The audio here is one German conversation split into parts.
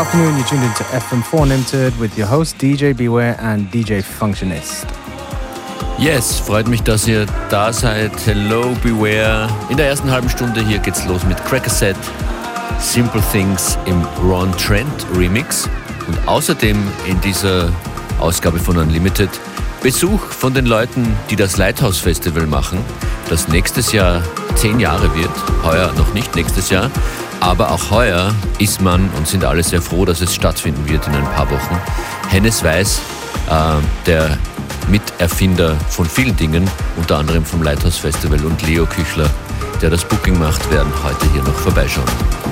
Afternoon, you're tuned into FM4 Unlimited with your host DJ Beware and DJ Functionist. Yes, freut mich, dass ihr da seid. Hello, Beware. In der ersten halben Stunde hier geht's los mit Cracker Set, Simple Things im Ron Trent Remix und außerdem in dieser Ausgabe von Unlimited Besuch von den Leuten, die das Lighthouse Festival machen, das nächstes Jahr zehn Jahre wird. Heuer noch nicht nächstes Jahr. Aber auch heuer ist man und sind alle sehr froh, dass es stattfinden wird in ein paar Wochen. Hennes Weiß, äh, der Miterfinder von vielen Dingen, unter anderem vom Lighthouse Festival und Leo Küchler, der das Booking macht, werden heute hier noch vorbeischauen.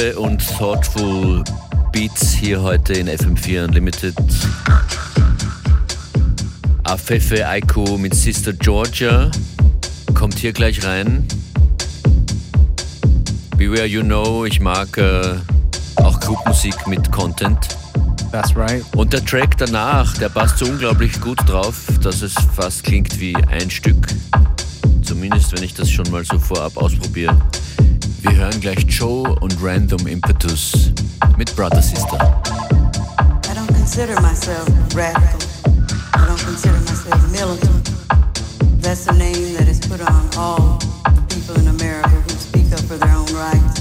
Diepe und thoughtful Beats hier heute in FM4 Unlimited. Afefe Aiko mit Sister Georgia kommt hier gleich rein. Beware You Know, ich mag äh, auch Clubmusik mit Content. That's right. Und der Track danach, der passt so unglaublich gut drauf, dass es fast klingt wie ein Stück. Zumindest wenn ich das schon mal so vorab ausprobiere. Wir hören gleich Joe und Random Impetus mit Brother Sister. I don't consider myself radical. I don't consider myself militant. That's name that is put on all people in America who speak up for their own rights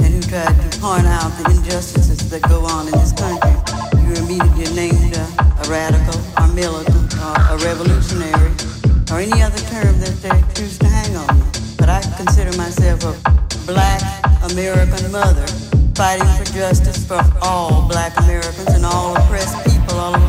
and who try to point out the injustices that go on in this country. You're immediately named a, a radical militant or a revolutionary or any other term that they choose to American mother fighting for justice for all black Americans and all oppressed people all over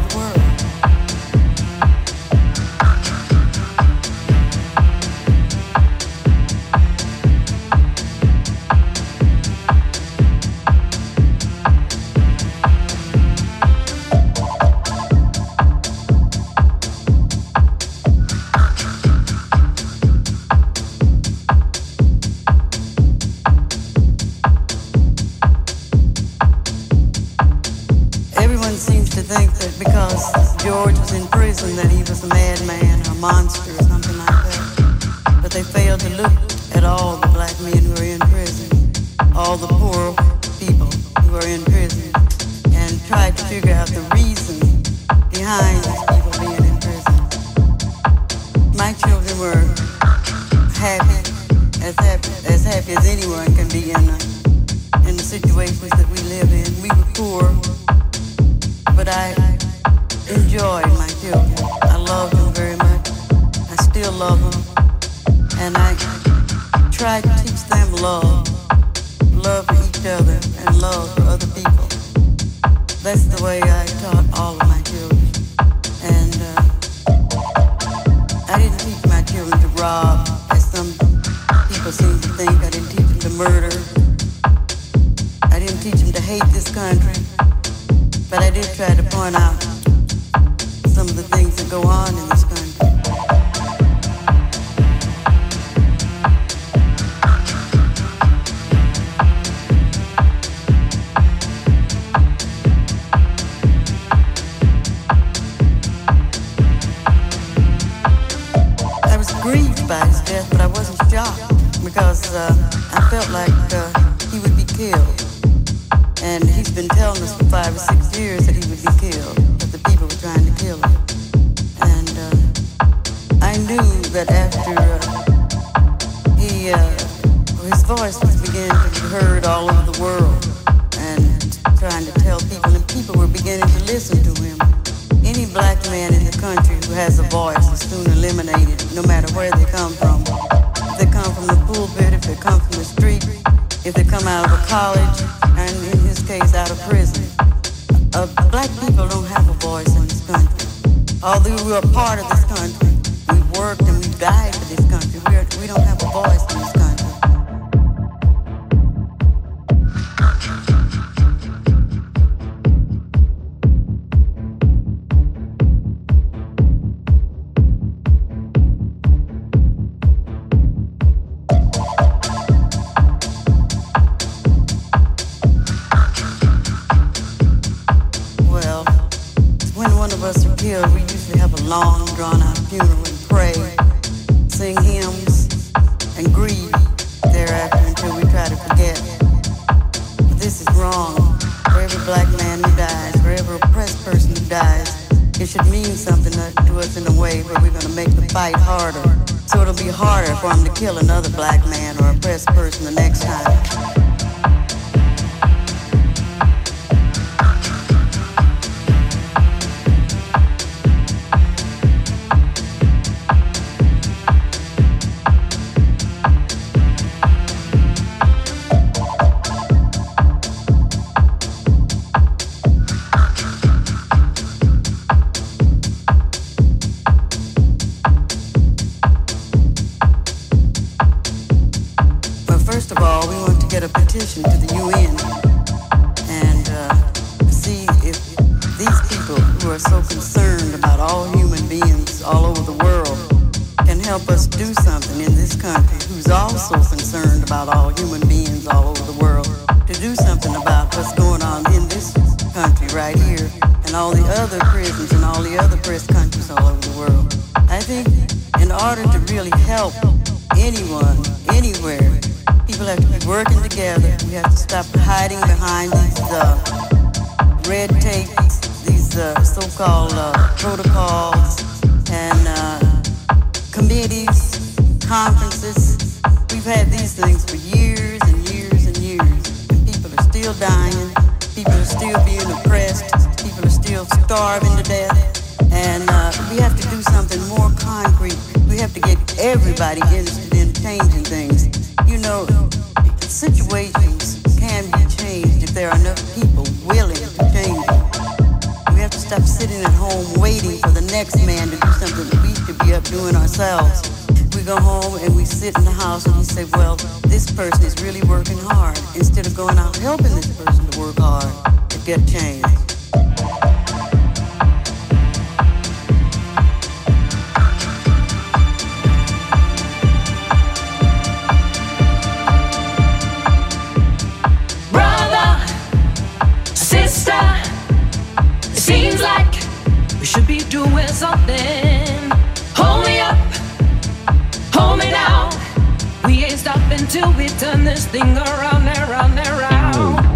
It should mean something to us in a way where we're gonna make the fight harder. So it'll be harder for him to kill another black man or oppressed person the next time. stop sitting at home waiting for the next man to do something that we should be up doing ourselves. We go home and we sit in the house and we say, well, this person is really working hard instead of going out helping this person to work hard to get changed. To be doing something. Hold me up, hold me down. We ain't stopping till we turn this thing around, around, around.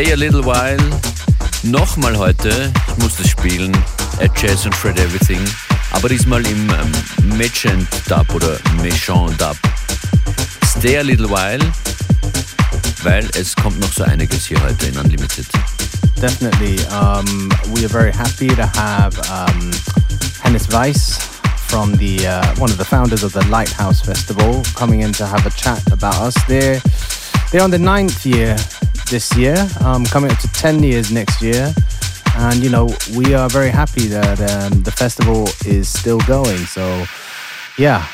Stay a Little While. Nochmal heute, ich muss das spielen, at Jazz and Fred Everything, aber diesmal im ähm, Mechant Dub oder Mechant Dub. Stay a Little While, weil es kommt noch so einiges hier heute in Unlimited. Definitely. Um, we are very happy to have um, Hennis Weiss from the uh, one of the founders of the Lighthouse Festival coming in to have a chat about us. They're they're on the ninth year this year, um, coming up to 10 years next year. And, you know, we are very happy that um, the festival is still going. So, yeah,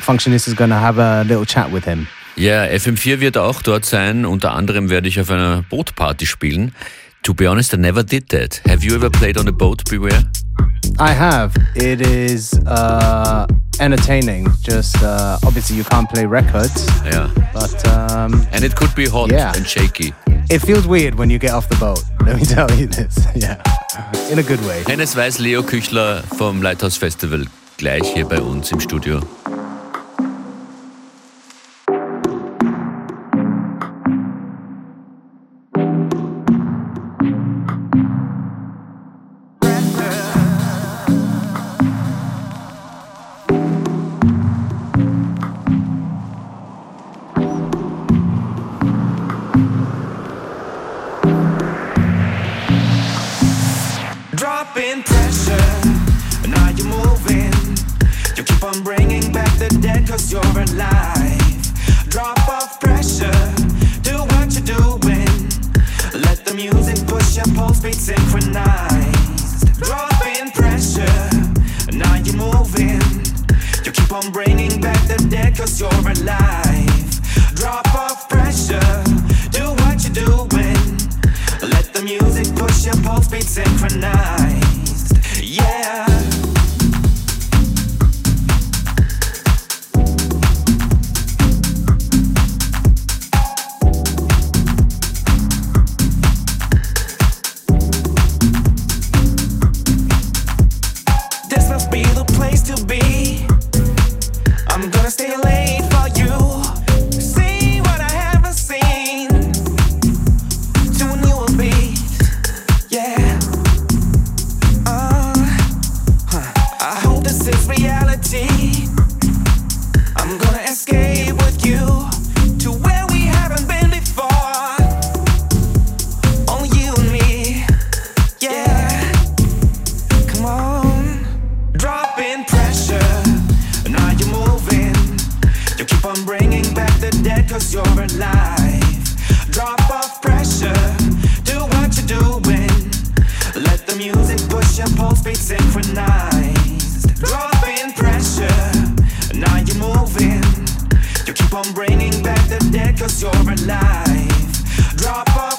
Functionist is going to have a little chat with him. Ja, FM4 wird auch dort sein. Unter anderem werde ich auf einer Bootparty spielen. To be honest, I never did that. Have you ever played on a boat, Beware? I have. It is uh, entertaining. Just uh, obviously you can't play records. Yeah. But um, and it could be hot yeah. and shaky. It feels weird when you get off the boat. Let me tell you this. Yeah. In a good way. Hennes Weiß, Leo Küchler vom Lighthouse Festival gleich hier bei uns im Studio. you're alive. pressure, now you're moving. You keep on bringing back the cause you're alive. Drop on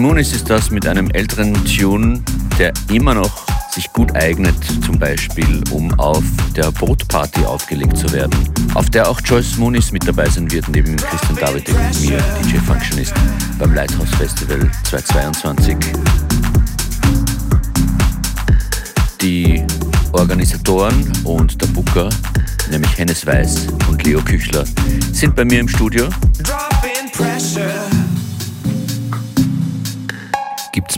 Moonis ist das mit einem älteren Tune, der immer noch sich gut eignet, zum Beispiel um auf der Bootparty aufgelegt zu werden, auf der auch Joyce Moonis mit dabei sein wird, neben Christian David und mir, DJ Functionist, beim Lighthouse Festival 2022. Die Organisatoren und der Booker, nämlich Hennes Weiß und Leo Küchler, sind bei mir im Studio. Gibt es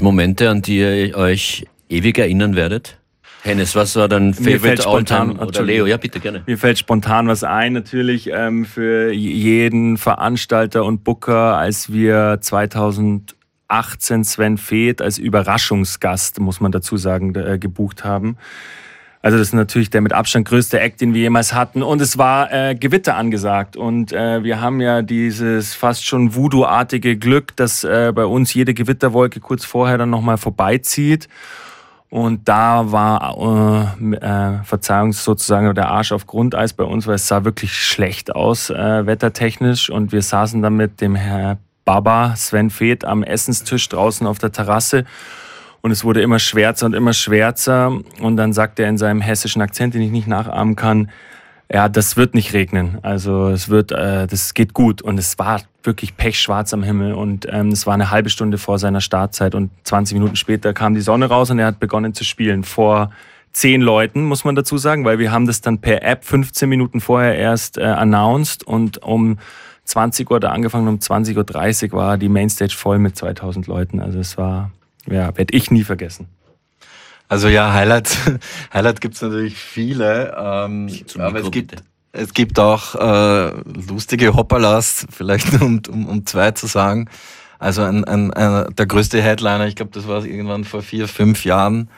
Momente, an die ihr euch ewig erinnern werdet? Hennes, was war dein Favorite All-Time? Oder Leo, ja bitte, gerne. Mir fällt spontan was ein, natürlich ähm, für jeden Veranstalter und Booker, als wir 2018 2018 Sven Feth als Überraschungsgast, muss man dazu sagen, äh, gebucht haben. Also das ist natürlich der mit Abstand größte Act, den wir jemals hatten. Und es war äh, Gewitter angesagt. Und äh, wir haben ja dieses fast schon Voodoo-artige Glück, dass äh, bei uns jede Gewitterwolke kurz vorher dann nochmal vorbeizieht. Und da war, äh, äh, Verzeihung sozusagen, der Arsch auf Grundeis bei uns, weil es sah wirklich schlecht aus, äh, wettertechnisch. Und wir saßen dann mit dem Herr Baba, Sven Feth, am Essenstisch draußen auf der Terrasse. Und es wurde immer schwärzer und immer schwärzer. Und dann sagt er in seinem hessischen Akzent, den ich nicht nachahmen kann, ja, das wird nicht regnen. Also es wird, äh, das geht gut. Und es war wirklich pechschwarz am Himmel. Und ähm, es war eine halbe Stunde vor seiner Startzeit. Und 20 Minuten später kam die Sonne raus und er hat begonnen zu spielen. Vor zehn Leuten, muss man dazu sagen, weil wir haben das dann per App 15 Minuten vorher erst äh, announced. Und um 20 Uhr da angefangen, um 20.30 Uhr war die Mainstage voll mit 2000 Leuten. Also es war ja, werde ich nie vergessen. Also ja, Highlights, Highlight gibt es natürlich viele, ähm, aber es gibt, es gibt auch äh, lustige Hoppalas, vielleicht um, um, um zwei zu sagen. Also ein, ein, ein, der größte Headliner, ich glaube, das war irgendwann vor vier, fünf Jahren,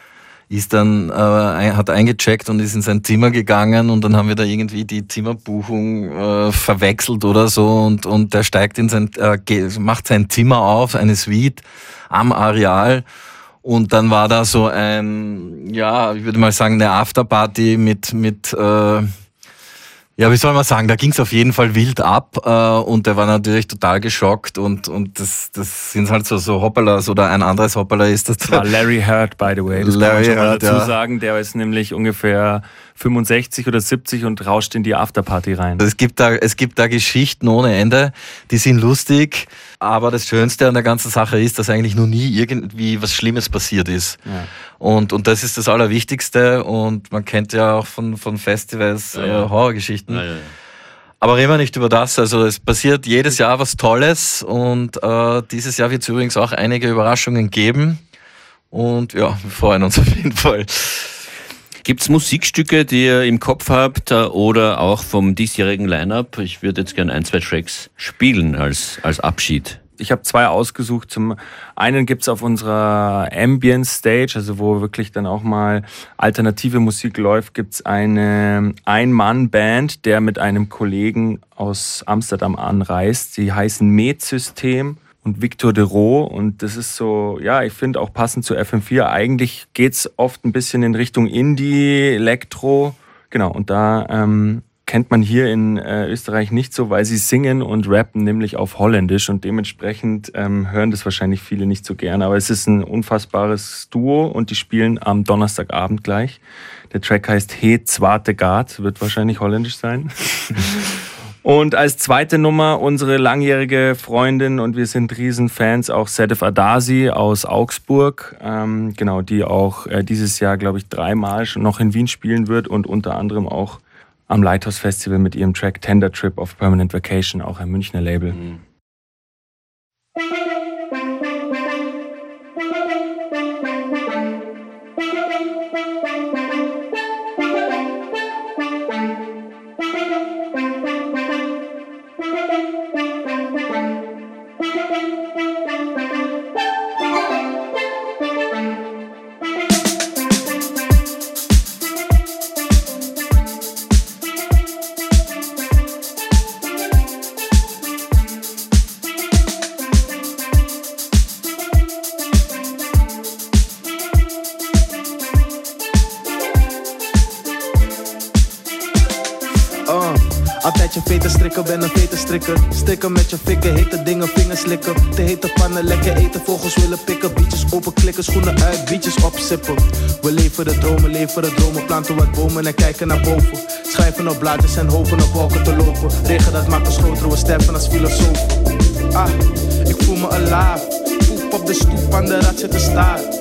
ist dann, äh, hat eingecheckt und ist in sein Zimmer gegangen und dann haben wir da irgendwie die Zimmerbuchung äh, verwechselt oder so und, und der steigt in sein, äh, macht sein Zimmer auf, eine Suite am Areal. Und dann war da so ein, ja, ich würde mal sagen, eine Afterparty mit, mit äh, ja, wie soll man sagen, da ging es auf jeden Fall wild ab äh, und der war natürlich total geschockt und, und das, das sind halt so, so Hoppalas oder ein anderes Hoppala ist das. Das war Larry Hurt, by the way. Das Larry kann man schon mal dazu ja. sagen, der ist nämlich ungefähr 65 oder 70 und rauscht in die Afterparty rein. Es gibt da, es gibt da Geschichten ohne Ende, die sind lustig, aber das Schönste an der ganzen Sache ist, dass eigentlich noch nie irgendwie was Schlimmes passiert ist. Ja. Und, und das ist das Allerwichtigste und man kennt ja auch von, von Festivals ja, ja. Äh, Horrorgeschichten. Aber reden wir nicht über das. Also es passiert jedes Jahr was Tolles und äh, dieses Jahr wird es übrigens auch einige Überraschungen geben. Und ja, wir freuen uns auf jeden Fall. Gibt es Musikstücke, die ihr im Kopf habt äh, oder auch vom diesjährigen Line-Up? Ich würde jetzt gerne ein, zwei Tracks spielen als, als Abschied. Ich habe zwei ausgesucht. Zum einen gibt es auf unserer Ambient Stage, also wo wirklich dann auch mal alternative Musik läuft, gibt es eine Ein-Mann-Band, der mit einem Kollegen aus Amsterdam anreist. Sie heißen Med-System und Victor de Roo. Und das ist so, ja, ich finde auch passend zu FM4. Eigentlich geht es oft ein bisschen in Richtung Indie, Elektro. Genau, und da ähm, kennt man hier in äh, Österreich nicht so, weil sie singen und rappen nämlich auf Holländisch und dementsprechend ähm, hören das wahrscheinlich viele nicht so gerne. Aber es ist ein unfassbares Duo und die spielen am Donnerstagabend gleich. Der Track heißt He Zwarte Gart, wird wahrscheinlich holländisch sein. Und als zweite Nummer unsere langjährige Freundin und wir sind Riesenfans auch Sedef Adasi aus Augsburg, ähm, genau, die auch äh, dieses Jahr, glaube ich, dreimal schon noch in Wien spielen wird und unter anderem auch am Lighthouse Festival mit ihrem Track Tender Trip of Permanent Vacation, auch ein Münchner Label. Mhm. Strikken met je fikken, hete dingen, vingers slikken. Te hete pannen, lekker eten, vogels willen pikken. Bietjes open klikken, schoenen uit, bietjes opsippen. We leven de dromen, leven de dromen. Planten wat bomen en kijken naar boven. Schrijven op blaadjes en hopen op wolken te lopen. Regen dat maakt ons groter, we sterven als filosofen. Ah, ik voel me alive. Poep op de stoep, aan de rad zitten staan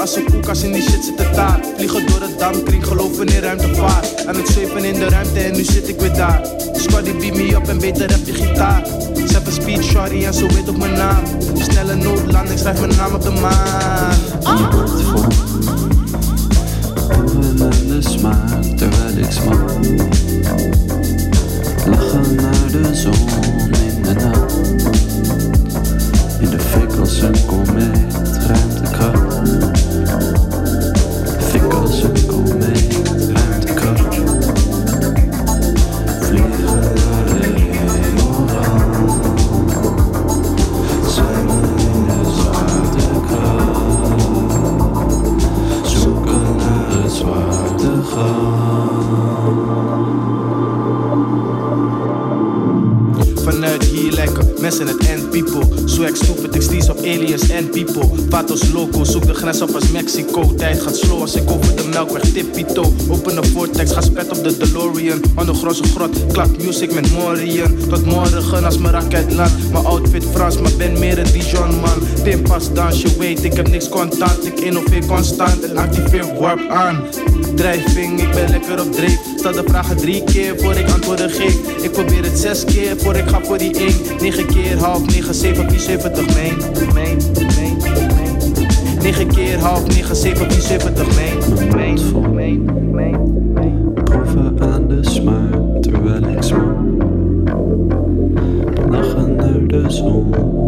als een als in die shit zit te taart. Vliegen door het damkring, geloven in ruimtevaart. Aan het zweven in de ruimte en nu zit ik weer daar. Squaddy beat me op en beter heb je gitaar. Een speed shorty en zo weet op mijn naam. Snelle noodlanding, schrijf mijn naam op de maan. En de smaak terwijl ik smak. Lachen naar de zon music met Morian. Tot morgen als mijn raket land. Mijn outfit Frans, maar ben meer een Dijon man. Tim pas dans, je weet, ik heb niks contant. Ik innoveer constant en activeer warp aan. Drijving, ik ben lekker op dreef. Stel de vragen drie keer voor ik antwoorden geef. Ik probeer het zes keer voor ik ga voor die één. Negen keer half, negen, zeven, vier, zeventig, meen, meen, meen. Negen keer half, negen, zeven, vier, zeventig, meen, meen, meen, meen, meen. soul.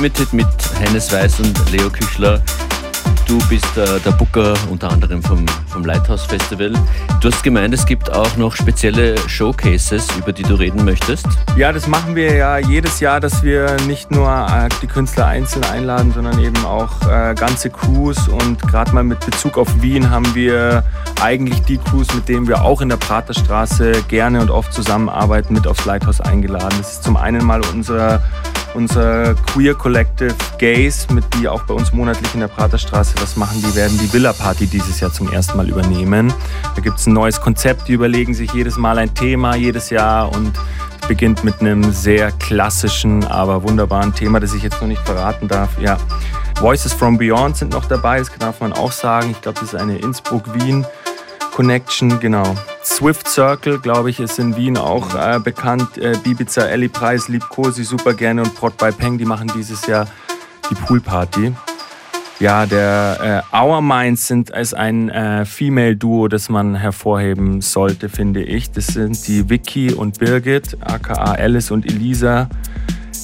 FM4 Unlimited mit Hennes Weiß und Leo Küchler. Du bist äh, der Booker unter anderem vom, vom Lighthouse Festival. Du hast gemeint, es gibt auch noch spezielle Showcases, über die du reden möchtest. Ja, das machen wir ja jedes Jahr, dass wir nicht nur äh, die Künstler einzeln einladen, sondern eben auch äh, ganze Crews. Und gerade mal mit Bezug auf Wien haben wir eigentlich die Crews, mit denen wir auch in der Praterstraße gerne und oft zusammenarbeiten, mit aufs Lighthouse eingeladen. Das ist zum einen mal unser unser Queer Collective Gays, mit die auch bei uns monatlich in der Praterstraße was machen, die werden die Villa Party dieses Jahr zum ersten Mal übernehmen. Da gibt es ein neues Konzept, die überlegen sich jedes Mal ein Thema, jedes Jahr und beginnt mit einem sehr klassischen, aber wunderbaren Thema, das ich jetzt noch nicht verraten darf. Ja, Voices from Beyond sind noch dabei, das darf man auch sagen. Ich glaube, das ist eine Innsbruck-Wien- Connection, genau. Swift Circle, glaube ich, ist in Wien auch äh, bekannt. Äh, Bibiza, Ellie Preis liebt Cosi super gerne und Prot by Peng, die machen dieses Jahr die Poolparty. Ja, der äh, Our Minds sind als ein äh, Female-Duo, das man hervorheben sollte, finde ich. Das sind die Vicky und Birgit, aka Alice und Elisa.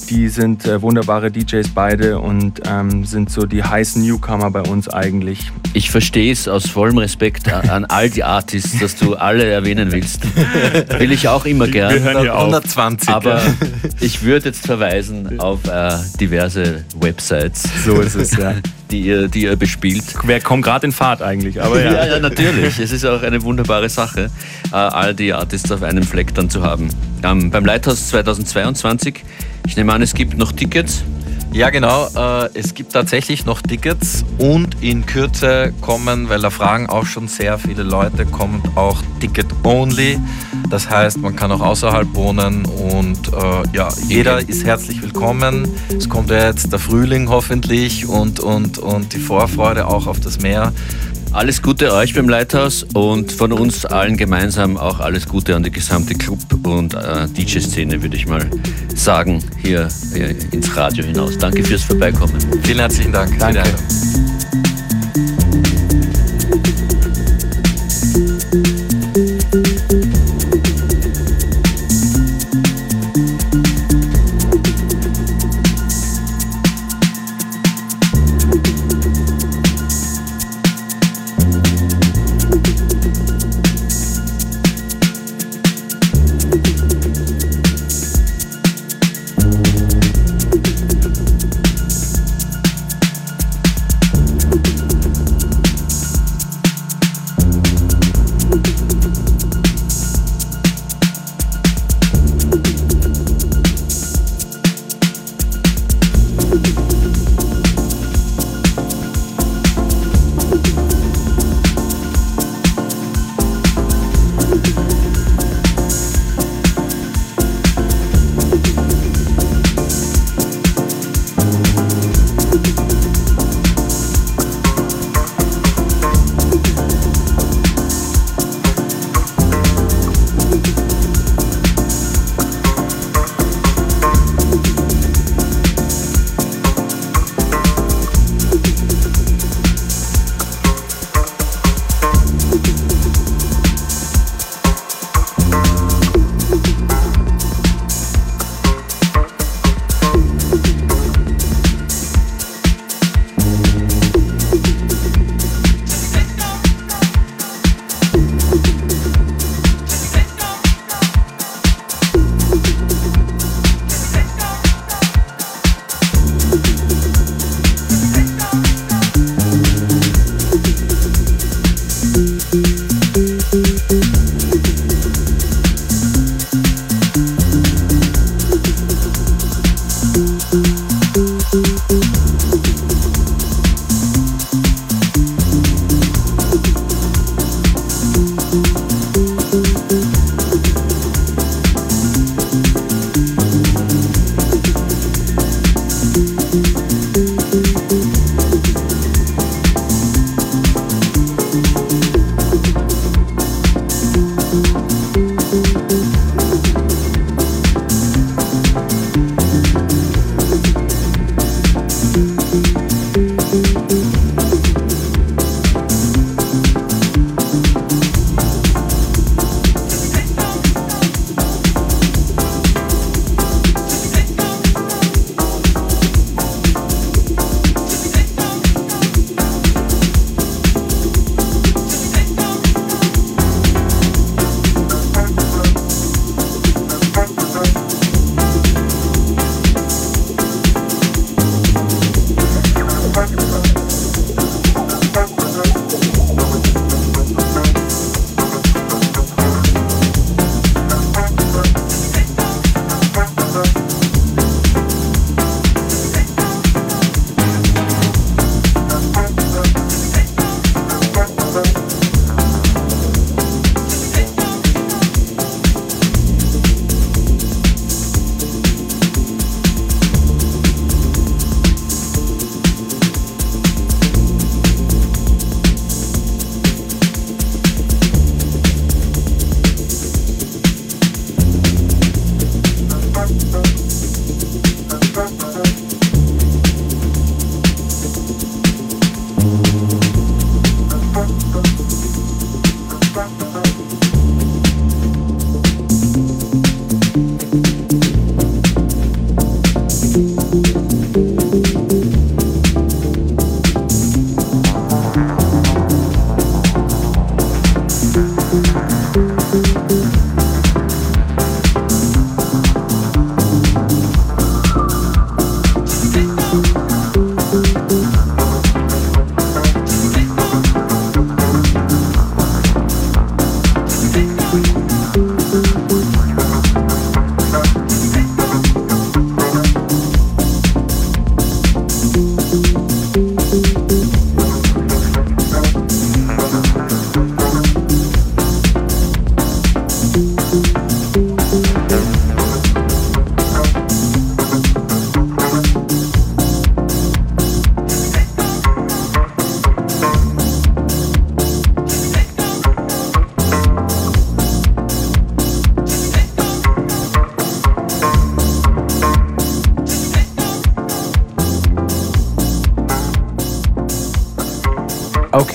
Die sind äh, wunderbare DJs beide und ähm, sind so die heißen Newcomer bei uns eigentlich. Ich verstehe es aus vollem Respekt an all die Artists, dass du alle erwähnen willst. Will ich auch immer gern. Wir hören hier 120. Aber ich würde jetzt verweisen auf äh, diverse Websites. So ist es, ja. Die ihr, die ihr bespielt. Wer kommt gerade in Fahrt eigentlich? Aber ja. ja, ja, natürlich. Es ist auch eine wunderbare Sache, äh, all die Artists auf einem Fleck dann zu haben. Ähm, beim Lighthouse 2022 ich nehme an, es gibt noch Tickets. Ja, genau. Äh, es gibt tatsächlich noch Tickets und in Kürze kommen, weil da fragen auch schon sehr viele Leute, kommt auch Ticket Only. Das heißt, man kann auch außerhalb wohnen und äh, ja, jeder ist herzlich willkommen. Es kommt ja jetzt der Frühling hoffentlich und, und, und die Vorfreude auch auf das Meer. Alles Gute euch beim Lighthouse und von uns allen gemeinsam auch alles Gute an die gesamte Club- und äh, DJ-Szene, würde ich mal sagen, hier, hier, ins Radio hinaus. Danke fürs Vorbeikommen. Vielen herzlichen Dank. Danke.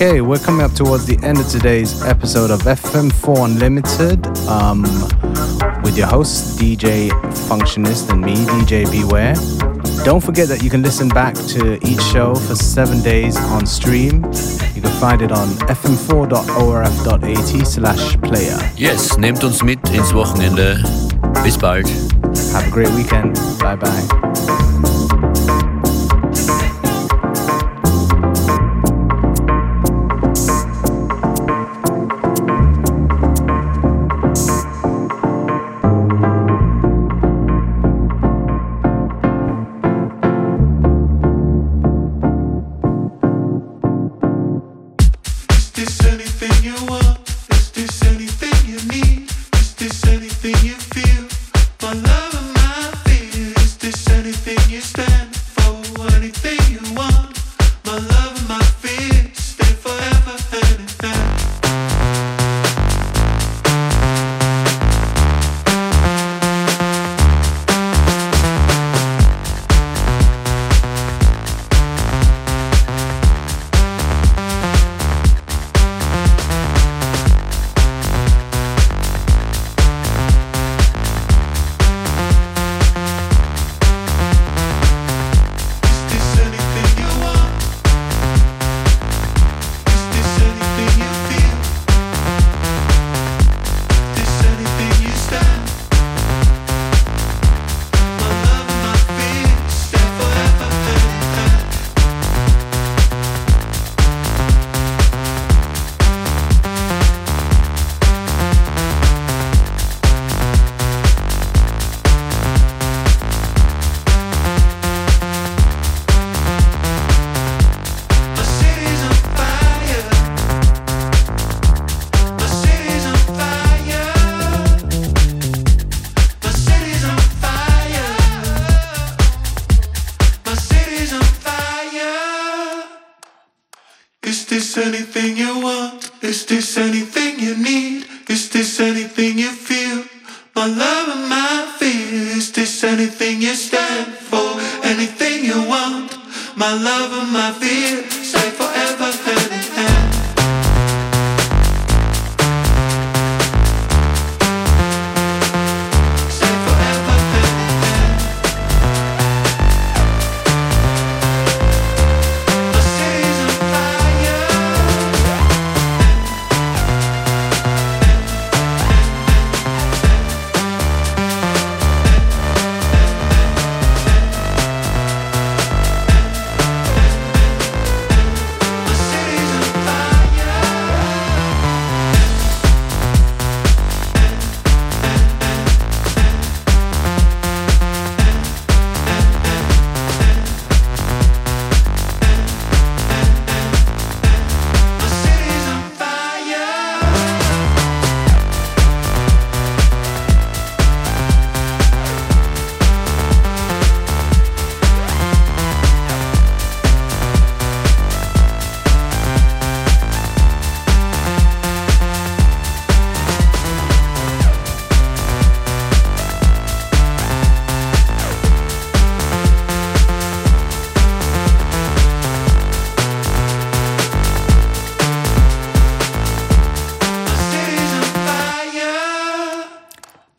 Okay, we're coming up towards the end of today's episode of FM4 Unlimited um, with your host, DJ Functionist, and me, DJ Beware. Don't forget that you can listen back to each show for seven days on stream. You can find it on fm4.orf.at slash player. Yes, nehmt uns mit ins Wochenende. Bis bald. Have a great weekend. Bye bye. anything you want? Is this anything you need? Is this anything you feel? My love and my fear. Is this anything you stand for? Anything you want? My love and my fear. Say for